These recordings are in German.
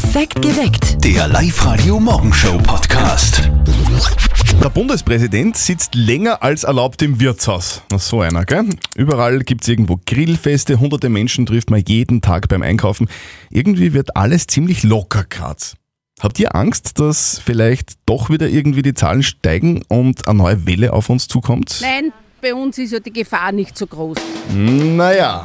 Perfekt geweckt. Der Live-Radio-Morgenshow-Podcast. Der Bundespräsident sitzt länger als erlaubt im Wirtshaus. Na, so einer, gell? Überall gibt's irgendwo Grillfeste, hunderte Menschen trifft man jeden Tag beim Einkaufen. Irgendwie wird alles ziemlich locker grad. Habt ihr Angst, dass vielleicht doch wieder irgendwie die Zahlen steigen und eine neue Welle auf uns zukommt? Nein, bei uns ist ja die Gefahr nicht so groß. Naja,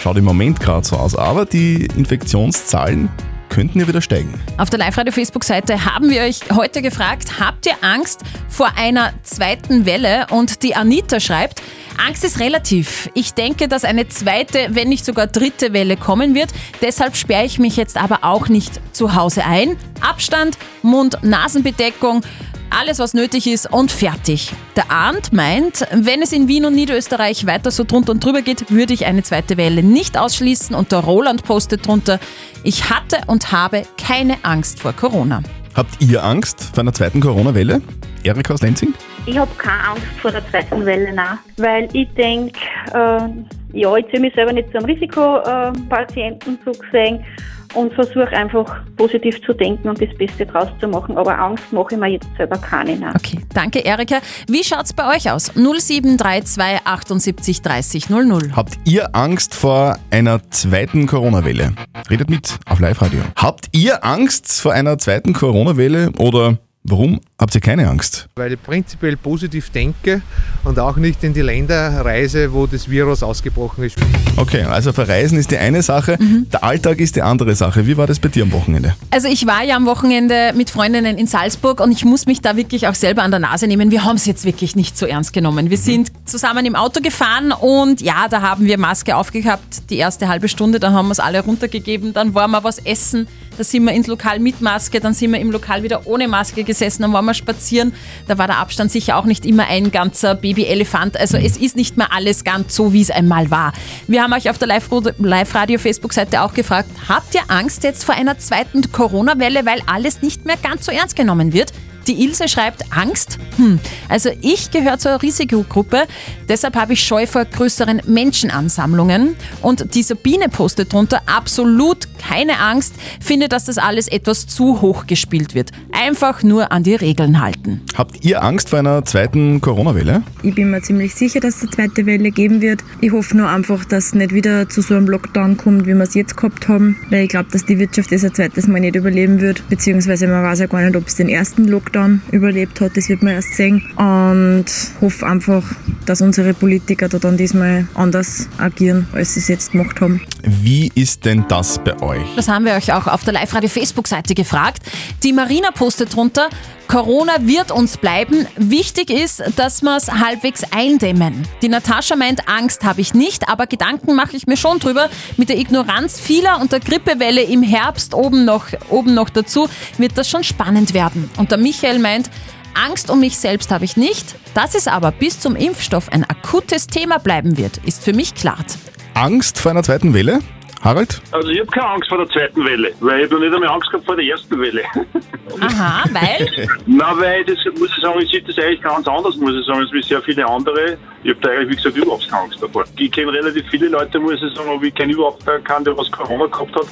schaut im Moment gerade so aus, aber die Infektionszahlen könnten ja wieder steigen. Auf der Live-Radio-Facebook-Seite haben wir euch heute gefragt, habt ihr Angst vor einer zweiten Welle? Und die Anita schreibt, Angst ist relativ. Ich denke, dass eine zweite, wenn nicht sogar dritte Welle kommen wird. Deshalb sperre ich mich jetzt aber auch nicht zu Hause ein. Abstand, Mund-Nasenbedeckung, alles was nötig ist und fertig. Der Arndt meint, wenn es in Wien und Niederösterreich weiter so drunter und drüber geht, würde ich eine zweite Welle nicht ausschließen und der Roland postet drunter, ich hatte und habe keine Angst vor Corona. Habt ihr Angst vor einer zweiten Corona-Welle? Erika aus Lenzing? Ich habe keine Angst vor der zweiten Welle, nein. weil ich denke, äh, ja, ich ziehe mich selber nicht zum Risikopatienten äh, gesehen und versuche einfach positiv zu denken und das Beste draus zu machen. Aber Angst mache ich mir jetzt selber keine. Nein. Okay, danke Erika. Wie schaut's bei euch aus? 0732 78 30 00. Habt ihr Angst vor einer zweiten Corona-Welle? Redet mit auf Live-Radio. Habt ihr Angst vor einer zweiten Corona-Welle oder warum habt ihr keine Angst? weil ich prinzipiell positiv denke und auch nicht in die Länder reise, wo das Virus ausgebrochen ist. Okay, also verreisen ist die eine Sache, der Alltag ist die andere Sache. Wie war das bei dir am Wochenende? Also ich war ja am Wochenende mit Freundinnen in Salzburg und ich muss mich da wirklich auch selber an der Nase nehmen. Wir haben es jetzt wirklich nicht so ernst genommen. Wir sind zusammen im Auto gefahren und ja, da haben wir Maske aufgehabt, die erste halbe Stunde, dann haben wir es alle runtergegeben, dann waren wir was essen, da sind wir ins Lokal mit Maske, dann sind wir im Lokal wieder ohne Maske gesessen, dann waren wir spazieren, da war der Abstand sicher auch nicht immer ein ganzer Babyelefant. Also es ist nicht mehr alles ganz so, wie es einmal war. Wir haben euch auf der Live-Radio-Facebook-Seite auch gefragt, habt ihr Angst jetzt vor einer zweiten Corona-Welle, weil alles nicht mehr ganz so ernst genommen wird? Die Ilse schreibt Angst. Hm. Also ich gehöre zur Risikogruppe, deshalb habe ich Scheu vor größeren Menschenansammlungen. Und die Sabine postet drunter absolut keine Angst, finde, dass das alles etwas zu hoch gespielt wird. Einfach nur an die Regeln halten. Habt ihr Angst vor einer zweiten Corona-Welle? Ich bin mir ziemlich sicher, dass es eine zweite Welle geben wird. Ich hoffe nur einfach, dass es nicht wieder zu so einem Lockdown kommt, wie wir es jetzt gehabt haben, weil ich glaube, dass die Wirtschaft das ein zweites Mal nicht überleben wird, beziehungsweise man weiß ja gar nicht, ob es den ersten Lockdown überlebt hat, das wird man erst sehen. Und hoffe einfach, dass unsere Politiker da dann diesmal anders agieren, als sie es jetzt gemacht haben. Wie ist denn das bei euch? Das haben wir euch auch auf der Live-Radio-Facebook-Seite gefragt. Die Marina postet drunter, Corona wird uns bleiben. Wichtig ist, dass wir es halbwegs eindämmen. Die Natascha meint, Angst habe ich nicht, aber Gedanken mache ich mir schon drüber. Mit der Ignoranz vieler und der Grippewelle im Herbst oben noch, oben noch dazu wird das schon spannend werden. Und der Michael meint, Angst um mich selbst habe ich nicht. Dass es aber bis zum Impfstoff ein akutes Thema bleiben wird, ist für mich klar. Angst vor einer zweiten Welle? Harald? Also ich habe keine Angst vor der zweiten Welle, weil ich habe noch nicht einmal Angst gehabt vor der ersten Welle. Aha, weil? Na, weil das muss ich sagen, ich sehe das eigentlich ganz anders, muss ich sagen, als wie sehr viele andere. Ich habe da eigentlich, wie gesagt, überhaupt keine Angst davor. Ich kenne relativ viele Leute, muss ich sagen, aber ich kenne überhaupt keinen, der was Corona gehabt hat.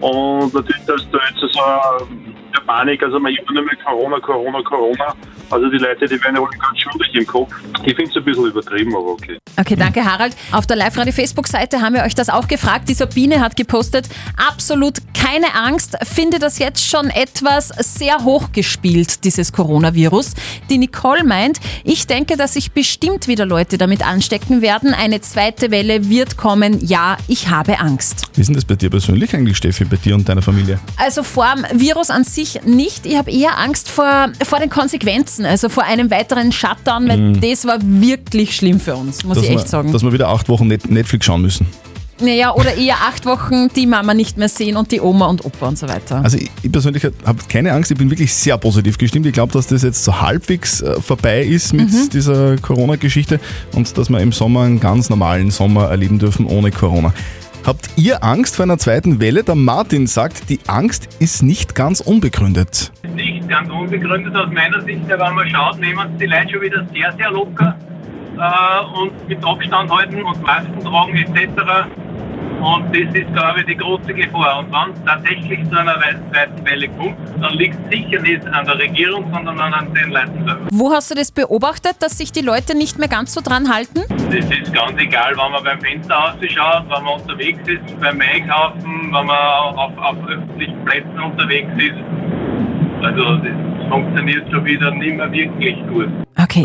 Und natürlich, dass da jetzt so eine Panik, also man immer nur mehr Corona, Corona, Corona. Also die Leute, die werden ja alle ganz schuldig im Kopf. Ich finde es ein bisschen übertrieben, aber okay. Okay, danke Harald. Auf der Live-Radio-Facebook-Seite haben wir euch das auch gefragt. Die Sabine hat gepostet, absolut keine Angst, finde das jetzt schon etwas sehr hochgespielt, dieses Coronavirus. Die Nicole meint, ich denke, dass sich bestimmt wieder Leute damit anstecken werden. Eine zweite Welle wird kommen. Ja, ich habe Angst. Wie ist denn das bei dir persönlich eigentlich, Steffi, bei dir und deiner Familie? Also vor dem Virus an sich nicht. Ich habe eher Angst vor, vor den Konsequenzen, also vor einem weiteren Shutdown, weil das war wirklich schlimm für uns, muss dass ich echt wir, sagen. Dass wir wieder acht Wochen Net Netflix schauen müssen. Naja, oder eher acht Wochen die Mama nicht mehr sehen und die Oma und Opa und so weiter. Also ich, ich persönlich habe keine Angst, ich bin wirklich sehr positiv gestimmt. Ich glaube, dass das jetzt so halbwegs äh, vorbei ist mit Mhm. dieser Corona-Geschichte und dass wir im Sommer einen ganz normalen Sommer erleben dürfen ohne Corona. Habt ihr Angst vor einer zweiten Welle? Der Martin sagt, die Angst ist nicht ganz unbegründet. nicht ganz unbegründet aus meiner Sicht, weil wenn man schaut, nehmen es die Leute schon wieder sehr, sehr locker äh, und mit Abstand halten und Masken tragen etc. Und das ist, glaube ich, die große Gefahr. Und wenn es tatsächlich zu einer wei- zweiten Welle kommt, dann liegt es sicher nicht an der Regierung, sondern an den Leuten selber. Wo hast du das beobachtet, dass sich die Leute nicht mehr ganz so dran halten? Das ist ganz egal, wenn man beim Fenster rausschaut, wenn man unterwegs ist, beim Einkaufen, wenn man auf, auf öffentlichen Plätzen unterwegs ist. Also das funktioniert schon wieder nicht mehr wirklich gut. Okay.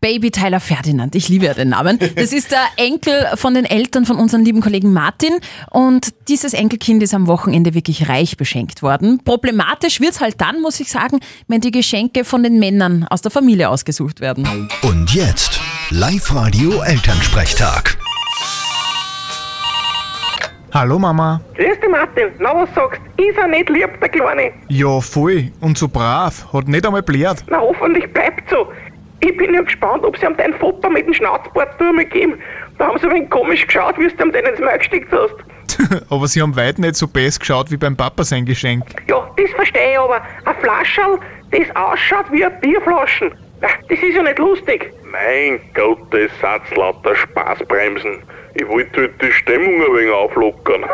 Baby Tyler Ferdinand, ich liebe ja den Namen. Das ist der Enkel von den Eltern von unserem lieben Kollegen Martin. Und dieses Enkelkind ist am Wochenende wirklich reich beschenkt worden. Problematisch wird's halt dann, muss ich sagen, wenn die Geschenke von den Männern aus der Familie ausgesucht werden. Und jetzt Live-Radio Elternsprechtag. Hallo Mama. Grüß dich, Martin. Na, was sagst Ist er nicht lieb, der Kleine? Ja, voll. Und so brav. Hat nicht einmal blärt. Na, hoffentlich bleibt so. Ich bin ja gespannt, ob sie ihm dein Foto mit dem Schnauzbart mal geben. Da haben sie ein wenig komisch geschaut, wie du ihm den ins Maul gesteckt hast. Aber sie haben weit nicht so best geschaut wie beim Papa sein Geschenk. Ja, das verstehe ich aber. Ein Flascherl, das ausschaut wie eine Bierflaschen. Das ist ja nicht lustig. Mein Gott, das sind lauter Spaßbremsen. Ich wollte halt die Stimmung ein wenig auflockern.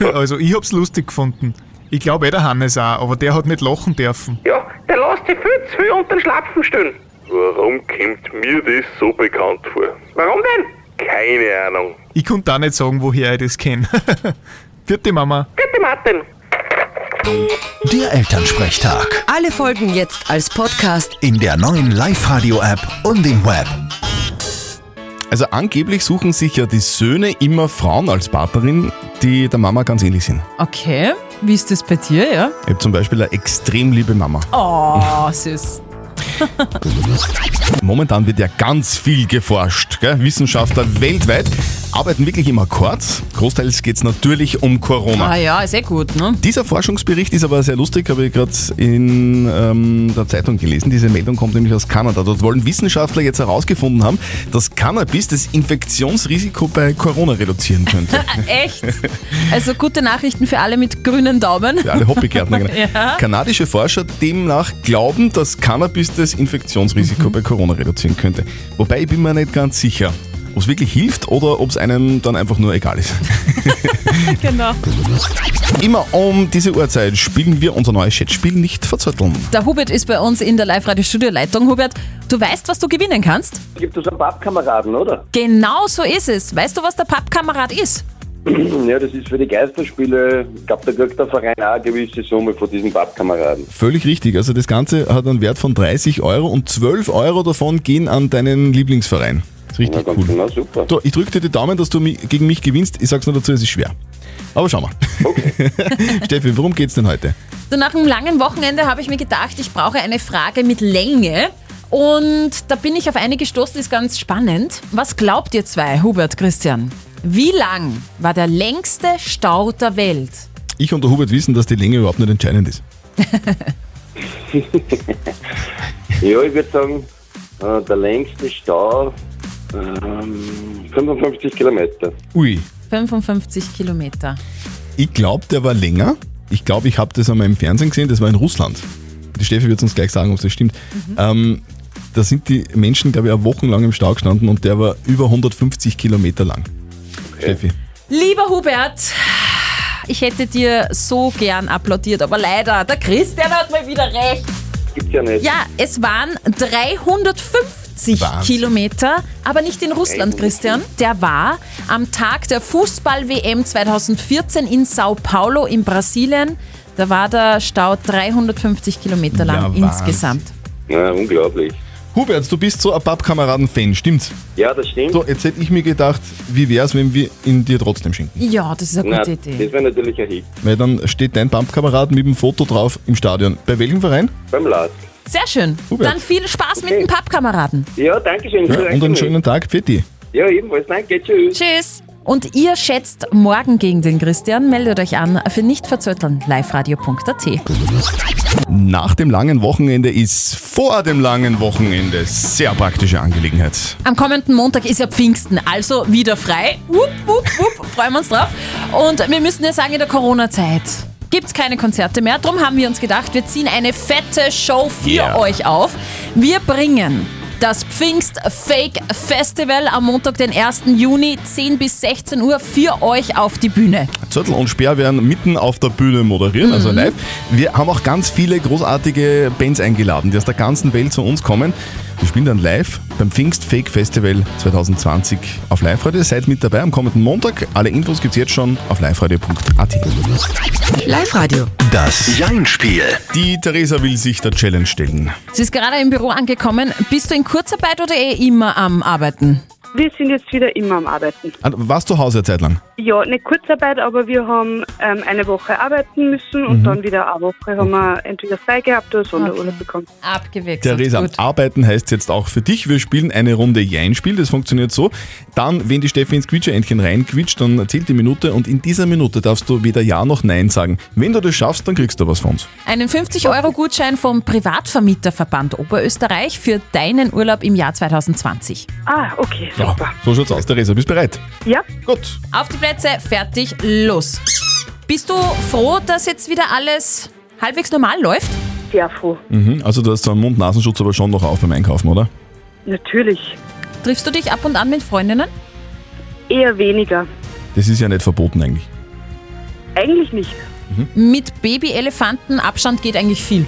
Also ich hab's lustig gefunden. Ich glaube eh der Hannes auch, aber der hat nicht lachen dürfen. Ja, der lässt sich viel zu viel unter den Schlapfen stellen. Warum kommt mir das so bekannt vor? Warum denn? Keine Ahnung. Ich konnte auch nicht sagen, woher ich das kenne. Vierte Mama. Bitte, Martin. Der Elternsprechtag. Alle Folgen jetzt als Podcast. In der neuen Live-Radio-App und im Web. Also angeblich suchen sich ja die Söhne immer Frauen als Partnerin, die der Mama ganz ähnlich sind. Okay, wie ist das bei dir, ja? Ich habe zum Beispiel eine extrem liebe Mama. Oh, süß. Momentan wird ja ganz viel geforscht. Gell? Wissenschaftler weltweit arbeiten wirklich im Akkord. Großteils geht es natürlich um Corona. Ah ja, ist eh gut, ne? Dieser Forschungsbericht ist aber sehr lustig, habe ich gerade in ähm, der Zeitung gelesen. Diese Meldung kommt nämlich aus Kanada. Dort wollen Wissenschaftler jetzt herausgefunden haben, dass Cannabis das Infektionsrisiko bei Corona reduzieren könnte. Echt? Also gute Nachrichten für alle mit grünen Daumen. Für alle Hobbygärtner. Genau. Ja. Kanadische Forscher demnach glauben, dass Cannabis das Infektionsrisiko bei Corona reduzieren könnte. Wobei ich bin mir nicht ganz sicher, ob es wirklich hilft oder ob es einem dann einfach nur egal ist. genau. Immer um diese Uhrzeit spielen wir unser neues Chatspiel nicht verzötteln. Der Hubert ist bei uns in der Live-Radio-Studio-Leitung. Hubert, du weißt, was du gewinnen kannst? Gibt es einen Pappkameraden, oder? Genau so ist es. Weißt du, was der Pappkamerad ist? ja, das ist für die Geisterspiele. Ich glaube, da kriegt der Verein auch eine gewisse Summe von diesen Pappkameraden. Völlig richtig. Also das Ganze hat einen Wert von 30 Euro und 12 Euro davon gehen an deinen Lieblingsverein. Ist richtig Na, ganz cool. genau, super. So, ich drücke dir die Daumen, dass du mi- gegen mich gewinnst. Ich sag's nur dazu, es ist schwer. Aber schau mal. Steffi, worum geht's denn heute? So nach einem langen Wochenende habe ich mir gedacht, ich brauche eine Frage mit Länge. Und da bin ich auf eine gestoßen, die ist ganz spannend. Was glaubt ihr zwei, Hubert, Christian? Wie lang war der längste Stau der Welt? Ich und der Hubert wissen, dass die Länge überhaupt nicht entscheidend ist. Ja, ich würde sagen, äh, der längste Stau ähm, 55 Kilometer. Ui, 55 Kilometer. ich glaube, der war länger. Ich glaube, ich habe das einmal im Fernsehen gesehen, das war in Russland. Die Steffi wird uns gleich sagen, ob das stimmt. Ähm, da sind die Menschen, glaube ich, auch wochenlang im Stau gestanden und der war über 150 Kilometer lang. Steffi. Lieber Hubert, ich hätte dir so gern applaudiert, aber leider, der Christian hat mal wieder recht. Gibt's ja nicht. Ja, es waren 350 Wahnsinn. Kilometer, aber nicht in Russland, Christian. Der war am Tag der Fußball-WM 2014 in Sao Paulo in Brasilien. Da war der Stau 350 Kilometer lang Ja, insgesamt. Ja, unglaublich. Hubert, du bist so ein Pappkameraden-Fan, stimmt's? Ja, das stimmt. So, jetzt hätte ich mir gedacht, wie wär's, wenn wir ihn dir trotzdem schenken? Ja, das ist eine Na, gute Idee. das wäre natürlich ein Hit. Weil dann steht dein Pappkamerad mit dem Foto drauf im Stadion. Bei welchem Verein? Beim Lask. Sehr schön. Hubert. Dann viel Spaß mit den Pappkameraden. Ja, danke schön. Ja, und einen schönen Tag für dich. Ja, ebenfalls. Danke. Tschüss. Tschüss. Und ihr schätzt morgen gegen den Christian, meldet euch an für nicht verzötteln liveradio.at. Nach dem langen Wochenende ist vor dem langen Wochenende sehr praktische Angelegenheit. Am kommenden Montag ist ja Pfingsten, also wieder frei. Wupp, wupp, wupp, freuen wir uns drauf. Und wir müssen ja sagen, in der Corona-Zeit gibt es keine Konzerte mehr. Darum haben wir uns gedacht, wir ziehen eine fette Show für Yeah. euch auf. Wir bringen Das Pfingst Fake Festival am Montag, den 1. Juni, 10 bis 16 Uhr für euch auf die Bühne. Zürtel und Speer werden mitten auf der Bühne moderieren, also Mhm. live. Wir haben auch ganz viele großartige Bands eingeladen, die aus der ganzen Welt zu uns kommen. Wir spielen dann live beim Pfingst Fake Festival 2020 auf Live-Radio. Seid mit dabei am kommenden Montag. Alle Infos gibt's jetzt schon auf liveradio.at. Live-Radio. Das Jein-Spiel. Die Theresa will sich der Challenge stellen. Sie ist gerade im Büro angekommen. Bist du in Kurzarbeit oder eh immer am Arbeiten? Wir sind jetzt wieder immer am Arbeiten. Ah, Warst zu Hause eine Zeit lang? Ja, nicht Kurzarbeit, aber wir haben ähm, eine Woche arbeiten müssen und Mhm. dann wieder eine Woche haben wir entweder frei gehabt oder Sonderurlaub bekommen. Abgewechselt. Theresa, arbeiten heißt jetzt auch für dich. Wir spielen eine Runde Jein-Spiel. Das funktioniert so. Dann, wenn die Steffi ins Quietscher-Entchen reinquitscht, dann zählt die Minute und in dieser Minute darfst du weder Ja noch Nein sagen. Wenn du das schaffst, dann kriegst du was von uns. Einen 50-Euro-Gutschein vom Privatvermieterverband Oberösterreich für deinen Urlaub im Jahr 2020. Ah, okay, Ja, so schaut's aus. Theresa, bist bereit? Ja. Gut. Auf die Plätze, fertig, los. Bist du froh, dass jetzt wieder alles halbwegs normal läuft? Sehr froh. Mhm. Also du hast so einen Mund-Nasenschutz aber schon noch auf beim Einkaufen, oder? Natürlich. Triffst du dich ab und an mit Freundinnen? Eher weniger. Das ist ja nicht verboten eigentlich. Eigentlich nicht. Mit Babyelefanten Abstand geht eigentlich viel.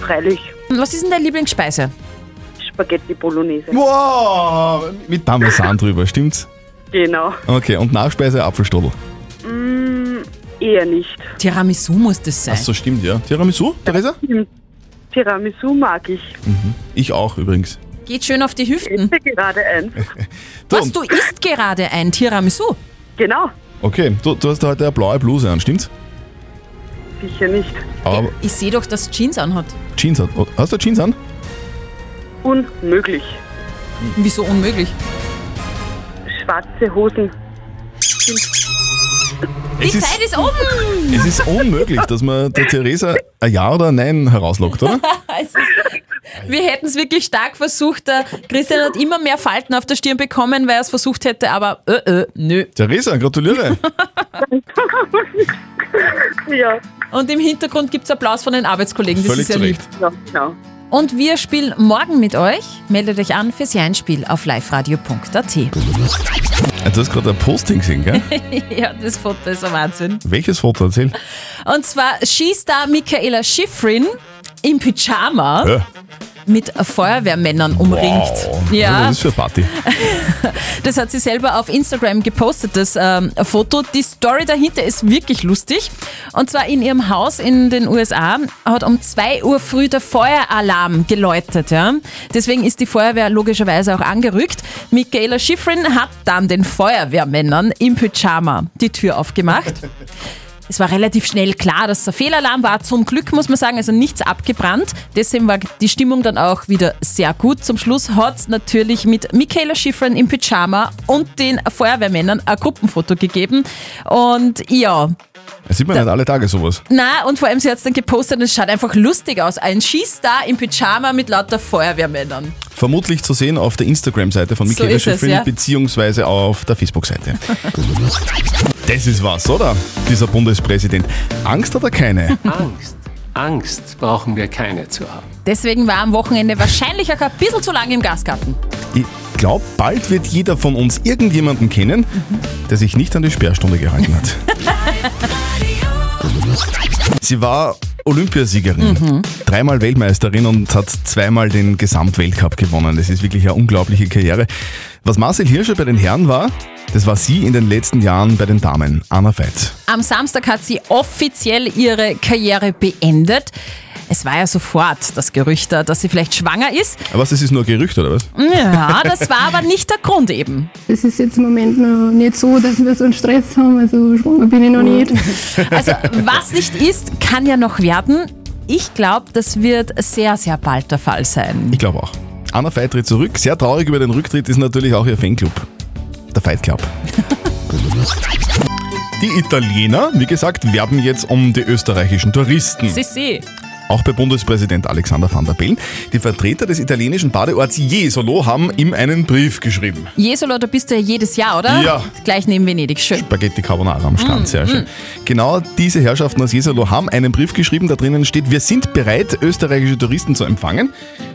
Freilich. Was ist denn deine Lieblingsspeise? Spaghetti Bolognese. Wow! Mit Parmesan drüber, stimmt's? Genau. Okay, und Nachspeise Apfelstodel. Mm, eher nicht. Tiramisu muss das sein. Ach so, stimmt, ja. Tiramisu, Theresa? Tiramisu mag ich. Ich auch übrigens. Geht schön auf die Hüften. Ich gerade ein. Was, du isst gerade ein Tiramisu? Genau. Okay, du, du hast heute eine blaue Bluse an, stimmt's? Sicher nicht. Aber Ich sehe doch, dass Jeans anhat. Jeans hat. Hast du Jeans an? Unmöglich. Wieso unmöglich? Schwarze Hosen. Die Es ist- Zeit ist um! Es ist unmöglich, dass man der Theresa ein Ja oder ein Nein herauslockt, oder? Es ist, wir hätten es wirklich stark versucht. Der Christian hat immer mehr Falten auf der Stirn bekommen, weil er es versucht hätte, aber äh, äh, nö. Theresa, gratuliere. ja. Und im Hintergrund gibt es Applaus von den Arbeitskollegen. Das Völlig ist ja zu lieb. Recht. Ja, genau. Und wir spielen morgen mit euch. Meldet euch an fürs Jeinspiel auf liveradio.at. Du hast gerade ein Posting gesehen, gell? ja, das Foto ist ein Wahnsinn. Welches Foto erzähl? Und zwar Skistar Michaela Schifrin im Pyjama Ja. Mit Feuerwehrmännern umringt. Wow. Ja, Was ist das für eine Party? das hat sie selber auf Instagram gepostet, das ähm, Foto. Die Story dahinter ist wirklich lustig. Und zwar in ihrem Haus in den USA hat um 2 Uhr früh der Feueralarm geläutet. Ja? Deswegen ist die Feuerwehr logischerweise auch angerückt. Michaela Schifrin hat dann den Feuerwehrmännern im Pyjama die Tür aufgemacht. Es war relativ schnell klar, dass es ein Fehlalarm war. Zum Glück muss man sagen, also nichts abgebrannt. Deswegen war die Stimmung dann auch wieder sehr gut. Zum Schluss hat es natürlich mit Michaela Schifrin im Pyjama und den Feuerwehrmännern ein Gruppenfoto gegeben. Und ja, Das sieht man nicht alle Tage sowas. na und vor allem sie hat es dann gepostet und es schaut einfach lustig aus. Ein Skistar im Pyjama mit lauter Feuerwehrmännern. Vermutlich zu sehen auf der Instagram-Seite von So Michaela es, Schifrin ja. beziehungsweise auf der Facebook-Seite. das ist was, oder? Dieser Bundespräsident. Angst hat er keine. Angst. Angst brauchen wir keine zu haben. Deswegen war am Wochenende wahrscheinlich auch ein bisschen zu lange im Gasgarten. Ich glaube, bald wird jeder von uns irgendjemanden kennen, der sich nicht an die Sperrstunde gehalten hat. Sie war Olympiasiegerin, Mhm. dreimal Weltmeisterin und hat zweimal den Gesamtweltcup gewonnen. Das ist wirklich eine unglaubliche Karriere. Was Marcel Hirscher bei den Herren war, das war sie in den letzten Jahren bei den Damen. Anna Veit. Am Samstag hat sie offiziell ihre Karriere beendet. Es war ja sofort das Gerücht da, dass sie vielleicht schwanger ist. Aber was, das ist nur ein Gerücht, oder was? Ja, das war aber nicht der Grund eben. Es ist jetzt im Moment noch nicht so, dass wir so einen Stress haben. Also schwanger bin ich noch nicht. Also, was nicht ist, kann ja noch werden. Ich glaube, das wird sehr, sehr bald der Fall sein. Ich glaube auch. Anna Veit tritt zurück. Sehr traurig über den Rücktritt ist natürlich auch ihr Fanclub. Der Fight Club. Die Italiener, wie gesagt, werben jetzt um die österreichischen Touristen. Sissi. Auch bei Bundespräsident Alexander van der Bellen. Die Vertreter des italienischen Badeorts Jesolo haben ihm einen Brief geschrieben. Jesolo, da bist du ja jedes Jahr, oder? Ja. Gleich neben Venedig, schön. Spaghetti Carbonara am Strand, Mm, sehr mm. schön. Genau diese Herrschaften aus Jesolo haben einen Brief geschrieben, da drinnen steht, wir sind bereit, österreichische Touristen zu empfangen.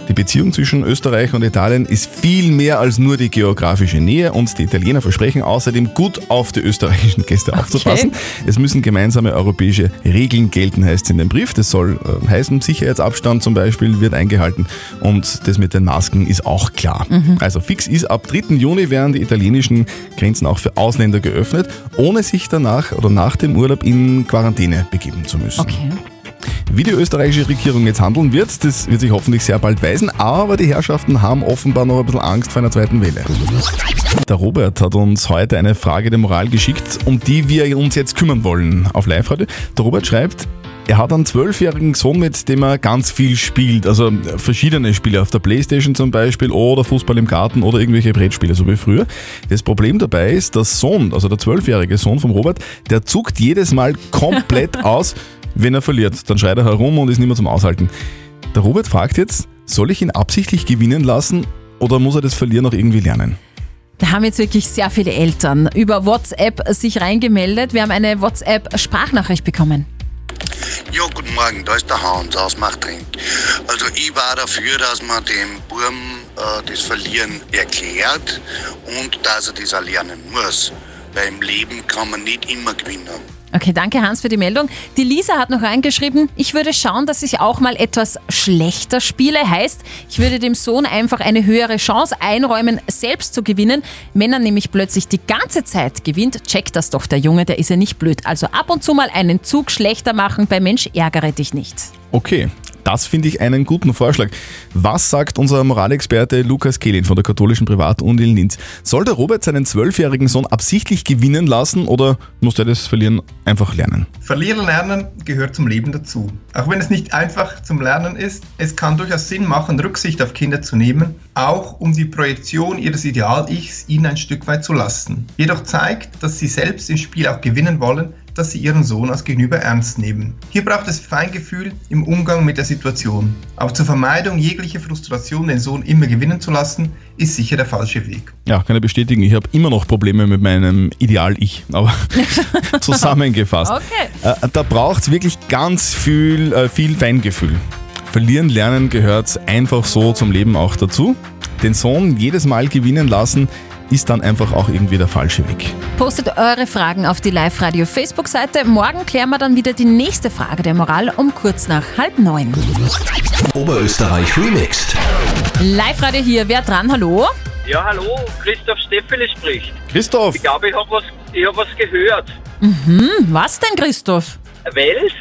Die Beziehung zwischen Österreich und Italien ist viel mehr als nur die geografische Nähe und die Italiener versprechen außerdem gut auf die österreichischen Gäste aufzupassen. Es müssen gemeinsame europäische Regeln gelten, heißt es in dem Brief. Das soll äh, heißen, Sicherheitsabstand zum Beispiel wird eingehalten und das mit den Masken ist auch klar. Mhm. Also fix ist, ab 3. Juni werden die italienischen Grenzen auch für Ausländer geöffnet, ohne sich danach oder nach dem Urlaub in Quarantäne begeben zu müssen. Okay. Wie die österreichische Regierung jetzt handeln wird, das wird sich hoffentlich sehr bald weisen, aber die Herrschaften haben offenbar noch ein bisschen Angst vor einer zweiten Welle. Der Robert hat uns heute eine Frage der Moral geschickt, um die wir uns jetzt kümmern wollen auf Live-Radio. Der Robert schreibt, er hat einen zwölfjährigen Sohn, mit dem er ganz viel spielt. Also verschiedene Spiele auf der Playstation zum Beispiel oder Fußball im Garten oder irgendwelche Brettspiele, so wie früher. Das Problem dabei ist, der Sohn, also der zwölfjährige Sohn vom Robert, der zuckt jedes Mal komplett aus, wenn er verliert. Dann schreit er herum und ist nicht mehr zum Aushalten. Der Robert fragt jetzt, soll ich ihn absichtlich gewinnen lassen oder muss er das Verlieren auch irgendwie lernen? Da haben jetzt wirklich sehr viele Eltern über WhatsApp sich reingemeldet. Wir haben eine WhatsApp-Sprachnachricht bekommen. Ja, guten Morgen, da ist der Hans aus Machtring. Also ich war dafür, dass man dem Burm äh, das Verlieren erklärt und dass er das auch lernen muss. Weil im Leben kann man nicht immer gewinnen. Okay, danke Hans für die Meldung. Die Lisa hat noch reingeschrieben, ich würde schauen, dass ich auch mal etwas schlechter spiele. Heißt, ich würde dem Sohn einfach eine höhere Chance einräumen, selbst zu gewinnen. Wenn er nämlich plötzlich die ganze Zeit gewinnt, checkt das doch der Junge, der ist ja nicht blöd. Also ab und zu mal einen Zug schlechter machen, bei Mensch ärgere dich nicht. Okay, das finde ich einen guten Vorschlag. Was sagt unser Moralexperte Lukas Kehlin von der katholischen Privatuni in Linz? Soll der Robert seinen zwölfjährigen Sohn absichtlich gewinnen lassen oder muss er das Verlieren einfach lernen? Verlieren lernen gehört zum Leben dazu. Auch wenn es nicht einfach zum Lernen ist, es kann durchaus Sinn machen, Rücksicht auf Kinder zu nehmen, auch um die Projektion ihres Ideal-Ichs ihnen ein Stück weit zu lassen. Jedoch zeigt, dass sie selbst im Spiel auch gewinnen wollen, dass sie ihren Sohn als Gegenüber ernst nehmen. Hier braucht es Feingefühl im Umgang mit der Situation. Aber zur Vermeidung jeglicher Frustration, den Sohn immer gewinnen zu lassen, ist sicher der falsche Weg. Ja, kann ich bestätigen. Ich habe immer noch Probleme mit meinem Ideal-Ich, aber zusammengefasst. Okay. Äh, da braucht es wirklich ganz viel, äh, viel Feingefühl. Verlieren lernen gehört einfach so zum Leben auch dazu. Den Sohn jedes Mal gewinnen lassen, ist dann einfach auch irgendwie der falsche Weg. Postet eure Fragen auf die Live-Radio Facebook-Seite. Morgen klären wir dann wieder die nächste Frage der Moral um kurz nach halb neun. Oberösterreich remixed. Live-Radio hier, wer dran? Hallo? Ja, hallo, Christoph Steffele spricht. Christoph! Ich glaube, ich habe was, ich hab was gehört. Mhm, was denn, Christoph? Wels?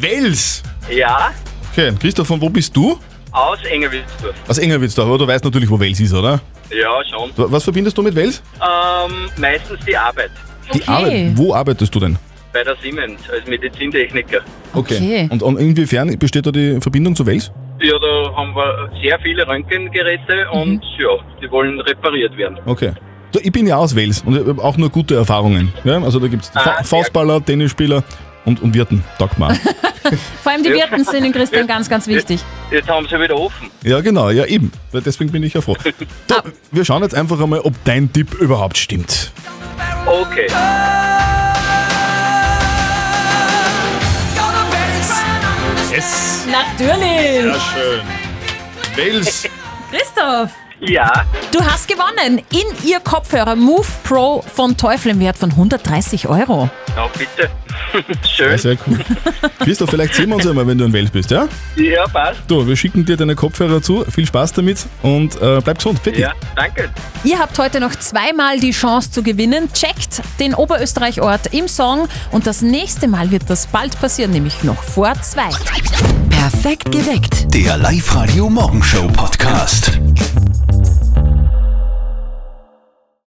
Wels? Ja, Okay, Christoph, von wo bist du? aus Engerwitzdorf. Aus Engerwitzdorf, aber du weißt natürlich, wo Wels ist, oder? Ja, schon. Was verbindest du mit Wels? Ähm, meistens die Arbeit. Die Arbeit. Wo arbeitest du denn? Bei der Siemens als Medizintechniker. Okay. Und, und inwiefern besteht da die Verbindung zu Wels? Ja, da haben wir sehr viele Röntgengeräte und ja, die wollen repariert werden. Okay. Ich bin ja aus Wels und ich hab auch nur gute Erfahrungen. Ja? Also da gibt es Ah, sehr Faustballer, Tennisspieler und, und Wirten, auch. Vor allem die Wirten sind in Christian ganz, ganz wichtig. Jetzt haben sie wieder offen. Ja, genau, ja eben. Deswegen bin ich ja froh. So, wir schauen jetzt einfach einmal, ob dein Tipp überhaupt stimmt. Okay. Yes! Natürlich! schön. Wels. Christoph! Ja. Du hast gewonnen in ihr Kopfhörer Move Pro von Teufel im Wert von 130 Euro. Ja, bitte. Schön. Ja, sehr cool. Christoph, vielleicht sehen wir uns einmal, wenn du in Wels bist, ja? Ja, passt. Du, wir schicken dir deine Kopfhörer zu. Viel Spaß damit und äh, bleib gesund. Bitte. Ja, danke. Ihr habt heute noch zweimal die Chance zu gewinnen. Checkt den Oberösterreich-Ort im Song und das nächste Mal wird das bald passieren, nämlich noch vor zwei. Perfekt geweckt. Der Live-Radio Morgenshow Podcast.